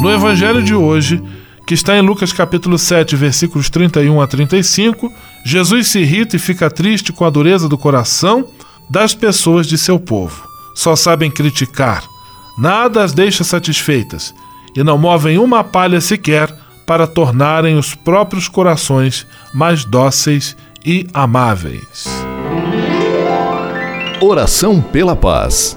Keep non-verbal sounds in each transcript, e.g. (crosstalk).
No Evangelho de hoje, que está em Lucas capítulo 7, versículos 31 a 35, Jesus se irrita e fica triste com a dureza do coração das pessoas de seu povo. Só sabem criticar, nada as deixa satisfeitas e não movem uma palha sequer para tornarem os próprios corações mais dóceis e amáveis. Oração pela paz.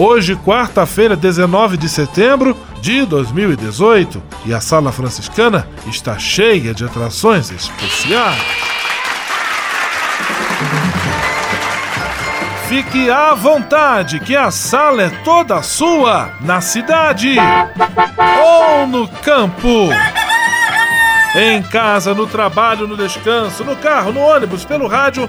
Hoje, quarta-feira, 19 de setembro de 2018, e a Sala Franciscana está cheia de atrações especiais. Fique à vontade, que a sala é toda sua, na cidade ou no campo. Em casa, no trabalho, no descanso, no carro, no ônibus, pelo rádio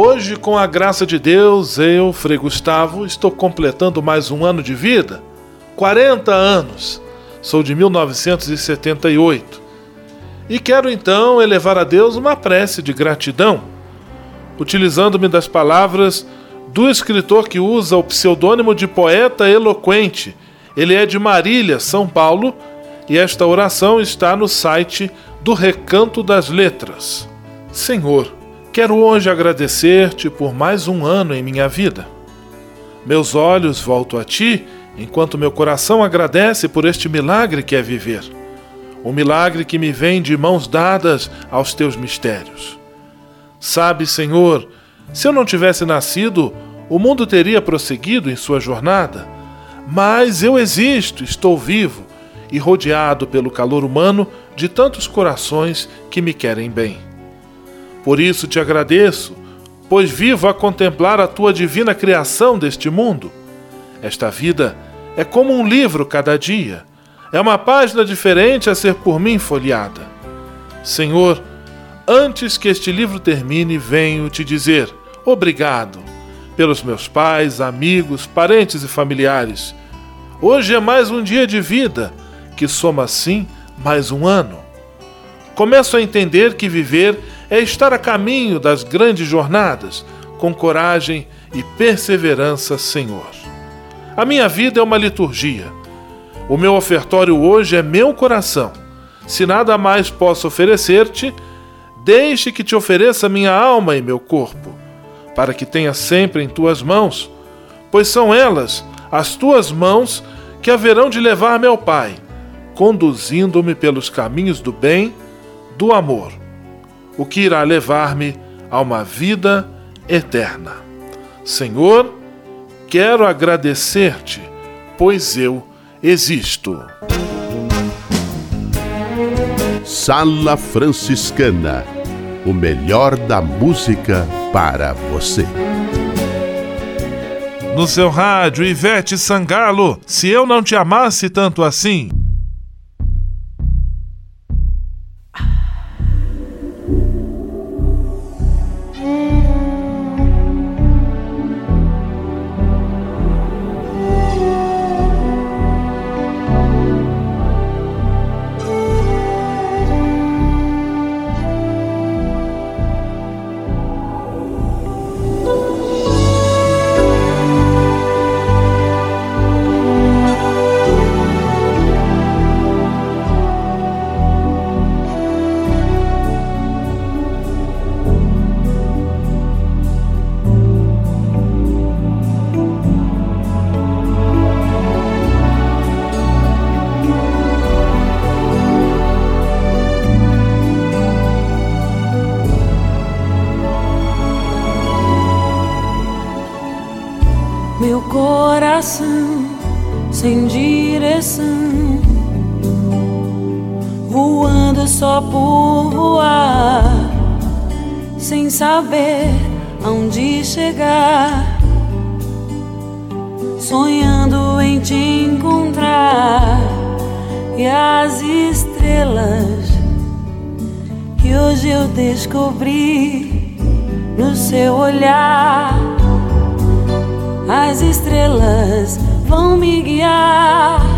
Hoje, com a graça de Deus, eu, Frei Gustavo, estou completando mais um ano de vida. 40 anos. Sou de 1978. E quero então elevar a Deus uma prece de gratidão, utilizando-me das palavras do escritor que usa o pseudônimo de poeta eloquente. Ele é de Marília, São Paulo, e esta oração está no site do Recanto das Letras. Senhor, Quero hoje agradecer-te por mais um ano em minha vida. Meus olhos volto a ti, enquanto meu coração agradece por este milagre que é viver. Um milagre que me vem de mãos dadas aos teus mistérios. Sabe, Senhor, se eu não tivesse nascido, o mundo teria prosseguido em sua jornada. Mas eu existo, estou vivo e rodeado pelo calor humano de tantos corações que me querem bem. Por isso te agradeço, pois vivo a contemplar a tua divina criação deste mundo. Esta vida é como um livro cada dia, é uma página diferente a ser por mim folheada. Senhor, antes que este livro termine, venho te dizer obrigado pelos meus pais, amigos, parentes e familiares. Hoje é mais um dia de vida, que soma assim mais um ano. Começo a entender que viver é estar a caminho das grandes jornadas, com coragem e perseverança, Senhor. A minha vida é uma liturgia. O meu ofertório hoje é meu coração. Se nada mais posso oferecer-te, deixe que te ofereça minha alma e meu corpo, para que tenha sempre em tuas mãos, pois são elas, as tuas mãos, que haverão de levar-me ao Pai, conduzindo-me pelos caminhos do bem, do amor o que irá levar-me a uma vida eterna. Senhor, quero agradecer-te, pois eu existo. Sala Franciscana o melhor da música para você. No seu rádio, Ivete Sangalo, se eu não te amasse tanto assim. Voando só por voar, sem saber aonde chegar, sonhando em te encontrar e as estrelas que hoje eu descobri no seu olhar as estrelas vão me guiar.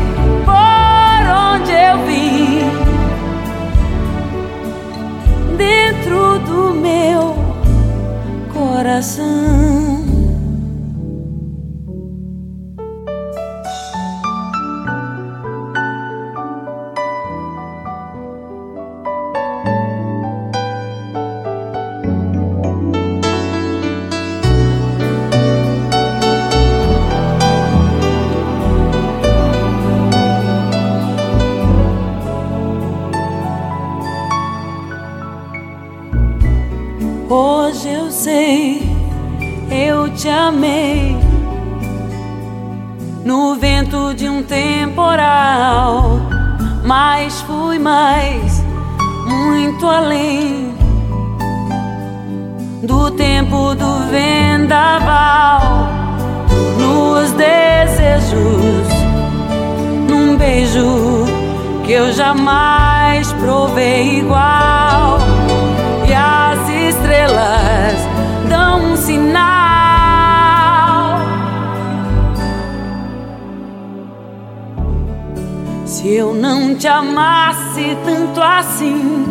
coração. Além do tempo do vendaval. Nos desejos, num beijo que eu jamais provei igual. E as estrelas dão um sinal. Se eu não te amasse tanto assim,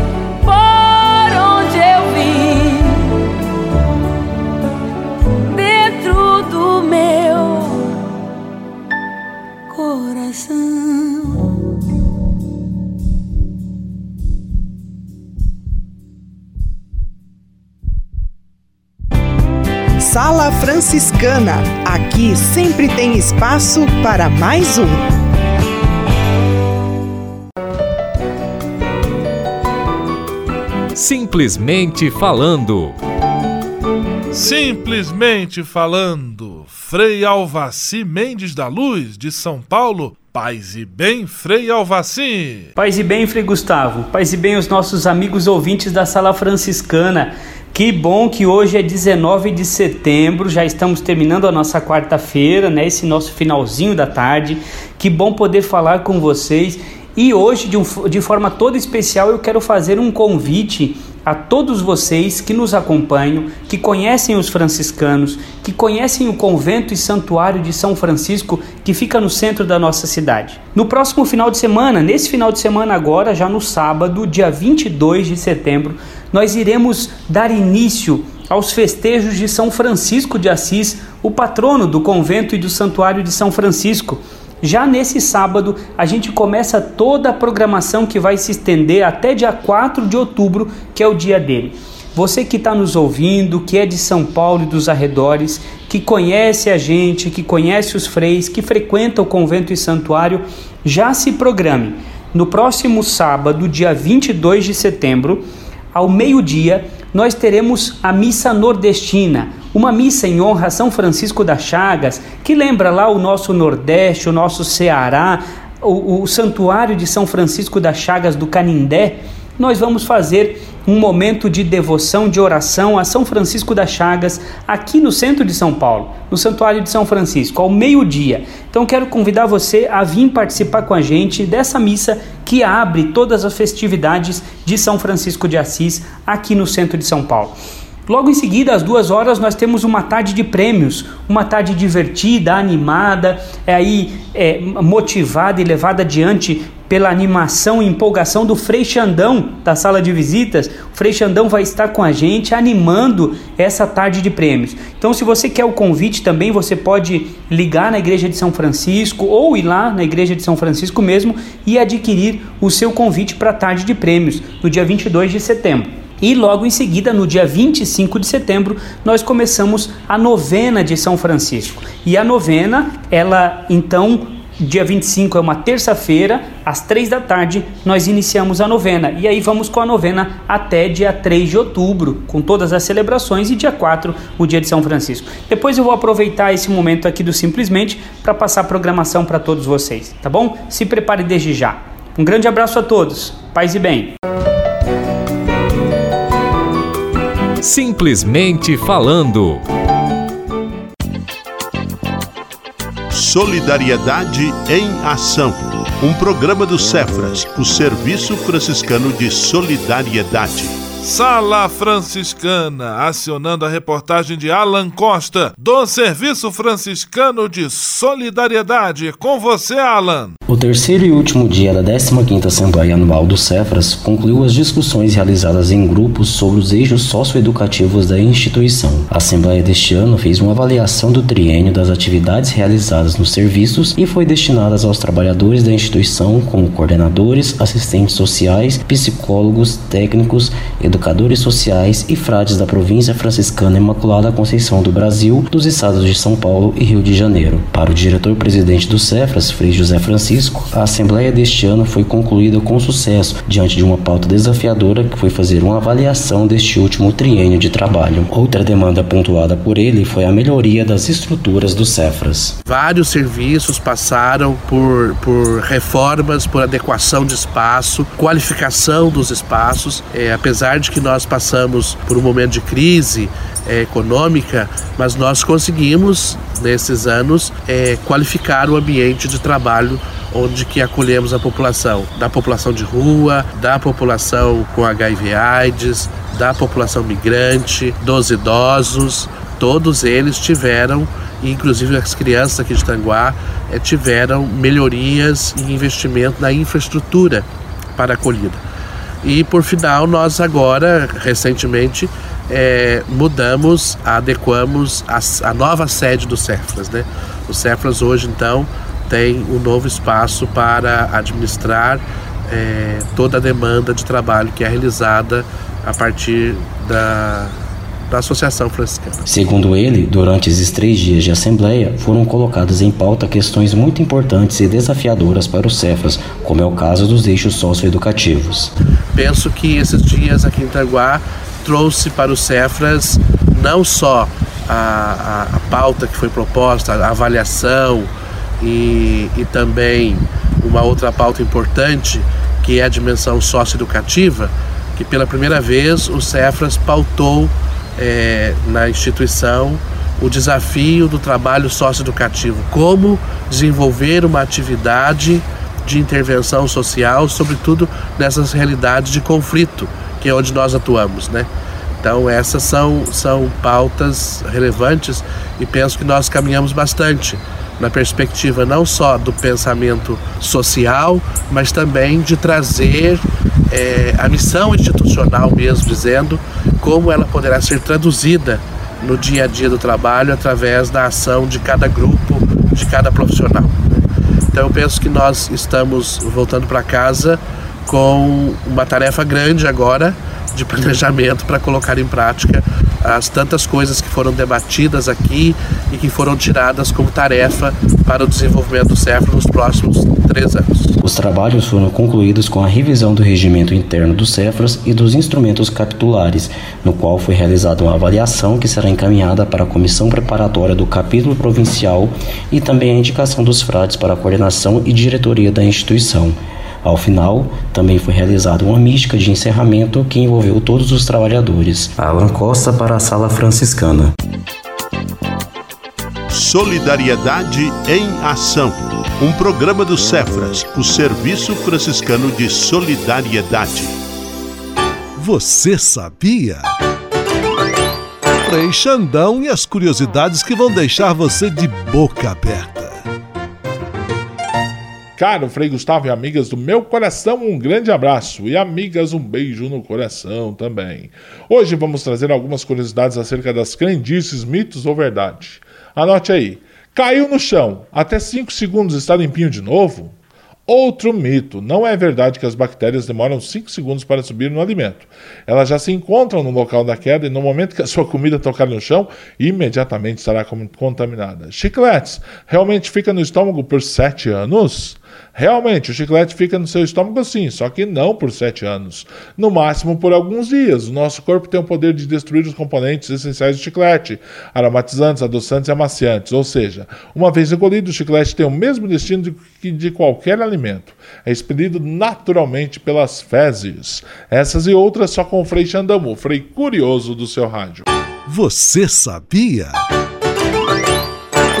Franciscana. Aqui sempre tem espaço para mais um. Simplesmente falando. Simplesmente falando, Frei Alvaci Mendes da Luz, de São Paulo. Paz e bem, Frei Alvaci. Paz e bem, Frei Gustavo. Paz e bem os nossos amigos ouvintes da Sala Franciscana. Que bom que hoje é 19 de setembro, já estamos terminando a nossa quarta-feira, né? Esse nosso finalzinho da tarde. Que bom poder falar com vocês. E hoje, de, um, de forma toda especial, eu quero fazer um convite a todos vocês que nos acompanham, que conhecem os franciscanos, que conhecem o convento e santuário de São Francisco que fica no centro da nossa cidade. No próximo final de semana, nesse final de semana agora, já no sábado, dia 22 de setembro, nós iremos dar início aos festejos de São Francisco de Assis, o patrono do convento e do santuário de São Francisco. Já nesse sábado, a gente começa toda a programação que vai se estender até dia 4 de outubro, que é o dia dele. Você que está nos ouvindo, que é de São Paulo e dos arredores, que conhece a gente, que conhece os freis, que frequenta o convento e santuário, já se programe. No próximo sábado, dia 22 de setembro, ao meio-dia, nós teremos a missa nordestina, uma missa em honra a São Francisco das Chagas, que lembra lá o nosso Nordeste, o nosso Ceará, o, o santuário de São Francisco das Chagas do Canindé. Nós vamos fazer um momento de devoção, de oração a São Francisco das Chagas, aqui no centro de São Paulo, no Santuário de São Francisco, ao meio-dia. Então quero convidar você a vir participar com a gente dessa missa que abre todas as festividades de São Francisco de Assis aqui no centro de São Paulo. Logo em seguida, às duas horas, nós temos uma tarde de prêmios, uma tarde divertida, animada, é aí é, motivada e levada adiante pela animação e empolgação do Frei Xandão da sala de visitas. O Frei Xandão vai estar com a gente animando essa tarde de prêmios. Então, se você quer o convite também, você pode ligar na igreja de São Francisco ou ir lá na igreja de São Francisco mesmo e adquirir o seu convite para a tarde de prêmios no dia 22 de setembro. E logo em seguida, no dia 25 de setembro, nós começamos a novena de São Francisco. E a novena, ela então Dia 25 é uma terça-feira, às 3 da tarde, nós iniciamos a novena. E aí vamos com a novena até dia 3 de outubro, com todas as celebrações, e dia 4, o dia de São Francisco. Depois eu vou aproveitar esse momento aqui do Simplesmente para passar a programação para todos vocês, tá bom? Se prepare desde já. Um grande abraço a todos. Paz e bem. Simplesmente falando. Solidariedade em Ação. Um programa do Cefras, o Serviço Franciscano de Solidariedade. Sala Franciscana, acionando a reportagem de Alan Costa, do Serviço Franciscano de Solidariedade. Com você, Alan. O terceiro e último dia da 15ª Assembleia Anual do Cefras concluiu as discussões realizadas em grupos sobre os eixos socioeducativos da instituição. A Assembleia deste ano fez uma avaliação do triênio das atividades realizadas nos serviços e foi destinada aos trabalhadores da instituição como coordenadores, assistentes sociais, psicólogos, técnicos, educadores sociais e frades da província franciscana Imaculada Conceição do Brasil, dos estados de São Paulo e Rio de Janeiro. Para o diretor-presidente do Cefras, Frei José Francisco, a assembleia deste ano foi concluída com sucesso, diante de uma pauta desafiadora que foi fazer uma avaliação deste último triênio de trabalho. Outra demanda pontuada por ele foi a melhoria das estruturas do Cefras. Vários serviços passaram por, por reformas, por adequação de espaço, qualificação dos espaços, é, apesar de que nós passamos por um momento de crise é, econômica, mas nós conseguimos nesses anos é, qualificar o ambiente de trabalho onde que acolhemos a população, da população de rua, da população com HIV/AIDS, da população migrante, dos idosos, todos eles tiveram, inclusive as crianças aqui de Tanguá, é, tiveram melhorias e investimento na infraestrutura para acolhida. E por final, nós agora, recentemente, é, mudamos, adequamos a, a, nova sede do Cefras. Né? O Cefras hoje, então, tem um novo espaço para administrar é, toda a demanda de trabalho que é realizada a partir da, da Associação Franciscana. Segundo ele, durante esses três dias de assembleia, foram colocadas em pauta questões muito importantes e desafiadoras para os Cefras, como é o caso dos eixos socioeducativos. Penso que esses dias aqui em Itaguá trouxe para os Cefras não só a, a, a pauta que foi proposta, a avaliação e, e também uma outra pauta importante, que é a dimensão socioeducativa, que pela primeira vez o Cefras pautou é, na instituição o desafio do trabalho socioeducativo, como desenvolver uma atividade de intervenção social, sobretudo nessas realidades de conflito, que é onde nós atuamos, né? Então essas são, são pautas relevantes e penso que nós caminhamos bastante na perspectiva não só do pensamento social, mas também de trazer é, a missão institucional mesmo, dizendo como ela poderá ser traduzida no dia a dia do trabalho através da ação de cada grupo, de cada profissional. Então eu penso que nós estamos voltando para casa com uma tarefa grande agora de planejamento para colocar em prática as tantas coisas que foram debatidas aqui e que foram tiradas como tarefa para o desenvolvimento do CEFRA nos próximos três anos. Os trabalhos foram concluídos com a revisão do regimento interno do CEFRAS e dos instrumentos capitulares, no qual foi realizada uma avaliação que será encaminhada para a comissão preparatória do capítulo provincial e também a indicação dos frades para a coordenação e diretoria da instituição. Ao final, também foi realizada uma mística de encerramento que envolveu todos os trabalhadores. Alan Costa para a Sala Franciscana. Solidariedade em Ação. Um programa do Cefras, o Serviço Franciscano de Solidariedade. Você sabia? Frei Xandão e as curiosidades que vão deixar você de boca aberta. Caro Frei Gustavo e amigas do meu coração, um grande abraço e amigas, um beijo no coração também. Hoje vamos trazer algumas curiosidades acerca das crendices, mitos ou verdade. Anote aí. Caiu no chão, até 5 segundos está limpinho de novo? Outro mito: não é verdade que as bactérias demoram 5 segundos para subir no alimento. Elas já se encontram no local da queda e no momento que a sua comida tocar no chão, imediatamente estará contaminada. Chicletes realmente fica no estômago por 7 anos? Realmente, o chiclete fica no seu estômago sim, só que não por sete anos. No máximo por alguns dias. O nosso corpo tem o poder de destruir os componentes essenciais do chiclete, aromatizantes, adoçantes e amaciantes. Ou seja, uma vez engolido, o chiclete tem o mesmo destino que de qualquer alimento. É expelido naturalmente pelas fezes. Essas e outras só com o Frei Xandamu, Frei Curioso do seu rádio. Você sabia?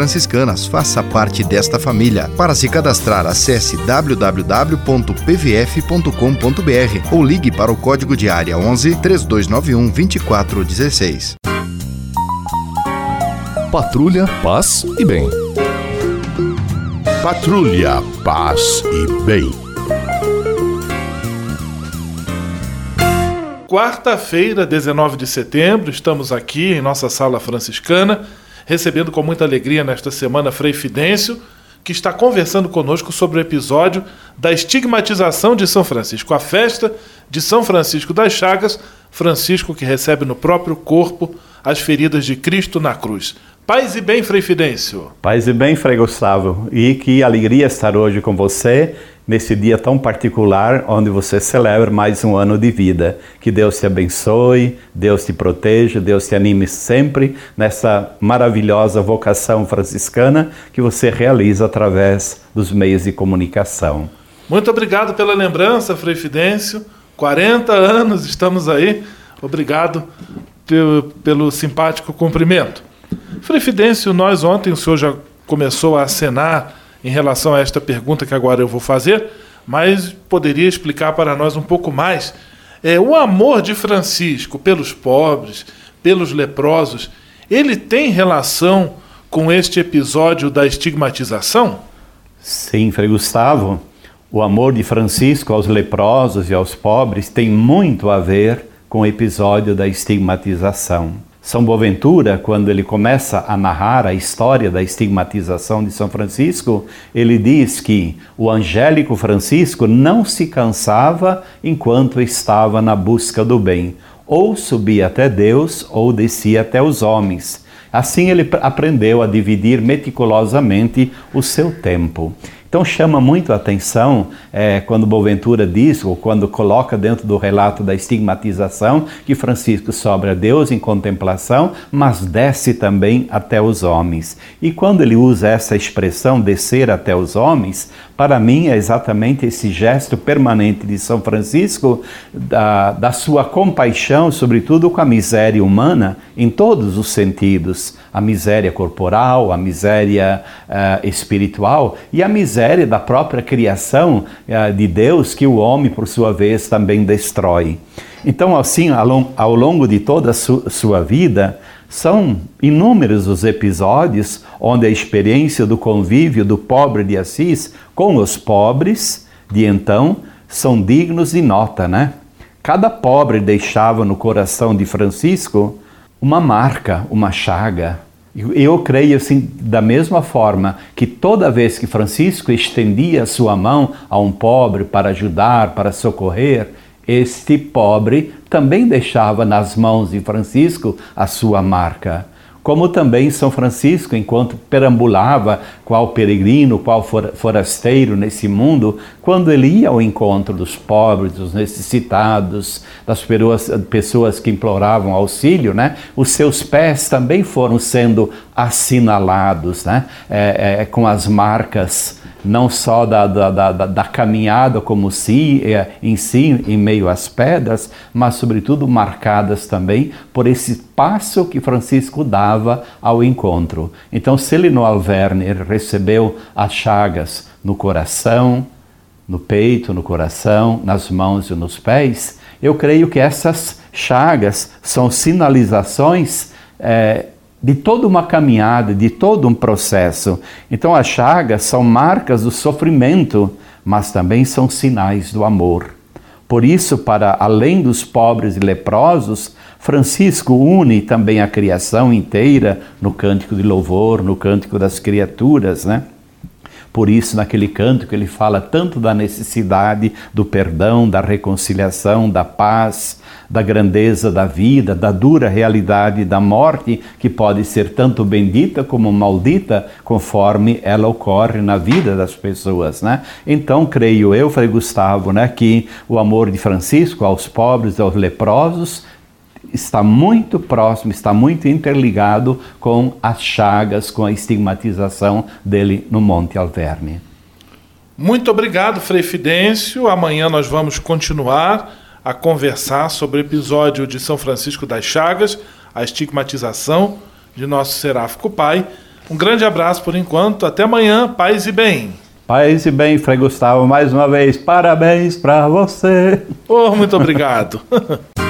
Franciscanas. Faça parte desta família. Para se cadastrar, acesse www.pvf.com.br ou ligue para o código de área 11 3291 2416. Patrulha, paz e bem. Patrulha, paz e bem. Quarta-feira, 19 de setembro, estamos aqui em nossa sala franciscana recebendo com muita alegria nesta semana Frei Fidêncio, que está conversando conosco sobre o episódio da estigmatização de São Francisco, a festa de São Francisco das Chagas, Francisco que recebe no próprio corpo as feridas de Cristo na cruz. Paz e bem, Frei Fidêncio. Paz e bem, Frei Gustavo. E que alegria estar hoje com você nesse dia tão particular onde você celebra mais um ano de vida. Que Deus te abençoe, Deus te proteja, Deus te anime sempre nessa maravilhosa vocação franciscana que você realiza através dos meios de comunicação. Muito obrigado pela lembrança, Frei Fidêncio. 40 anos estamos aí. Obrigado pelo, pelo simpático cumprimento. Frei Fidêncio, nós ontem, o senhor já começou a acenar em relação a esta pergunta que agora eu vou fazer, mas poderia explicar para nós um pouco mais. É, o amor de Francisco pelos pobres, pelos leprosos, ele tem relação com este episódio da estigmatização? Sim, Frei Gustavo. O amor de Francisco aos leprosos e aos pobres tem muito a ver com o episódio da estigmatização. São Boaventura, quando ele começa a narrar a história da estigmatização de São Francisco, ele diz que o angélico Francisco não se cansava enquanto estava na busca do bem, ou subia até Deus ou descia até os homens. Assim ele aprendeu a dividir meticulosamente o seu tempo. Então chama muito a atenção é, quando Boaventura diz, ou quando coloca dentro do relato da estigmatização, que Francisco sobe a Deus em contemplação, mas desce também até os homens. E quando ele usa essa expressão, descer até os homens, para mim é exatamente esse gesto permanente de São Francisco, da, da sua compaixão, sobretudo com a miséria humana, em todos os sentidos: a miséria corporal, a miséria uh, espiritual e a miséria da própria criação uh, de Deus que o homem, por sua vez, também destrói. Então, assim, ao longo de toda a su sua vida, são inúmeros os episódios onde a experiência do convívio do pobre de Assis com os pobres de então são dignos de nota, né? Cada pobre deixava no coração de Francisco uma marca, uma chaga, eu creio assim, da mesma forma que toda vez que Francisco estendia sua mão a um pobre para ajudar, para socorrer, este pobre também deixava nas mãos de Francisco a sua marca como também São Francisco, enquanto perambulava qual peregrino, qual forasteiro nesse mundo, quando ele ia ao encontro dos pobres, dos necessitados, das pessoas que imploravam auxílio, né? os seus pés também foram sendo assinalados né? É, é, com as marcas não só da, da, da, da caminhada como si, é, em si, em meio às pedras, mas sobretudo marcadas também por esse passo que Francisco dava ao encontro. Então, se ele no Alverne recebeu as chagas no coração, no peito, no coração, nas mãos e nos pés, eu creio que essas chagas são sinalizações é, de toda uma caminhada, de todo um processo. Então, as chagas são marcas do sofrimento, mas também são sinais do amor. Por isso, para além dos pobres e leprosos, Francisco une também a criação inteira no cântico de louvor, no cântico das criaturas, né? Por isso, naquele canto que ele fala tanto da necessidade do perdão, da reconciliação, da paz, da grandeza da vida, da dura realidade da morte, que pode ser tanto bendita como maldita, conforme ela ocorre na vida das pessoas, né? Então, creio eu, Frei Gustavo, né, que o amor de Francisco aos pobres, aos leprosos, está muito próximo, está muito interligado com as chagas, com a estigmatização dele no Monte Alverne. Muito obrigado, Frei Fidêncio. Amanhã nós vamos continuar a conversar sobre o episódio de São Francisco das Chagas, a estigmatização de nosso seráfico pai. Um grande abraço por enquanto. Até amanhã. Paz e bem. Paz e bem, Frei Gustavo, mais uma vez, parabéns para você. Oh, muito obrigado. (laughs)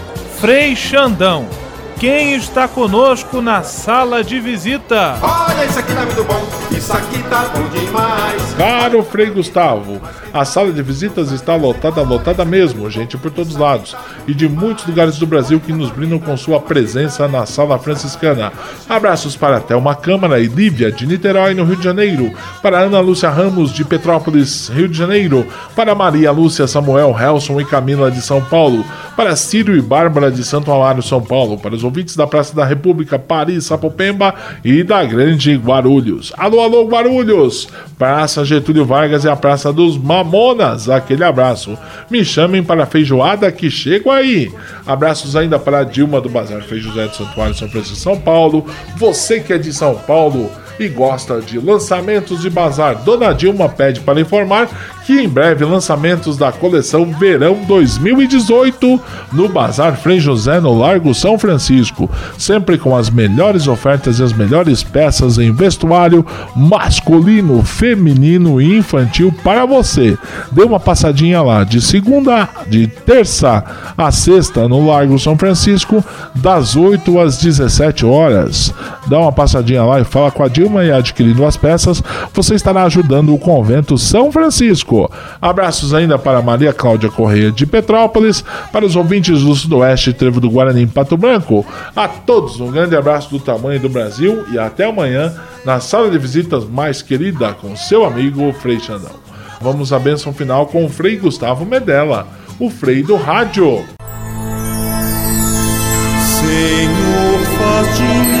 Frei Xandão, quem está conosco na sala de visita? Olha, isso aqui tá muito bom, isso aqui tá bom demais. Caro Frei Gustavo, a sala de visitas está lotada, lotada mesmo, gente por todos lados, e de muitos lugares do Brasil que nos brindam com sua presença na sala franciscana. Abraços para Thelma Câmara e Lívia de Niterói, no Rio de Janeiro, para Ana Lúcia Ramos de Petrópolis, Rio de Janeiro, para Maria Lúcia Samuel Helson e Camila de São Paulo, para Círio e Bárbara de Santo Amaro, São Paulo, para os ouvintes da Praça da República, Paris, Sapopemba e da Grande Guarulhos. Alô, alô, Guarulhos! Praça Getúlio Vargas e a Praça dos Mamonas. Aquele abraço. Me chamem para a feijoada que chego aí. Abraços ainda para Dilma do Bazar Frei José de Santuário, São Francisco, São Paulo. Você que é de São Paulo e gosta de lançamentos de bazar, Dona Dilma pede para informar que em breve lançamentos da coleção Verão 2018 no Bazar Frei José no Largo São Francisco, sempre com as melhores ofertas e as melhores peças em vestuário masculino, feminino e infantil para você. Dê uma passadinha lá de segunda, de terça a sexta no Largo São Francisco, das 8 às 17 horas. Dá uma passadinha lá e fala com a Dilma e adquirindo as peças, você estará ajudando o convento São Francisco. Abraços ainda para Maria Cláudia Correia de Petrópolis, para os ouvintes do Sudoeste Trevo do Guarani em Pato Branco. A todos um grande abraço do tamanho do Brasil e até amanhã na sala de visitas mais querida com seu amigo Frei Xandão. Vamos à bênção final com o Frei Gustavo Medella, o Frei do Rádio. Senhor, faz de mim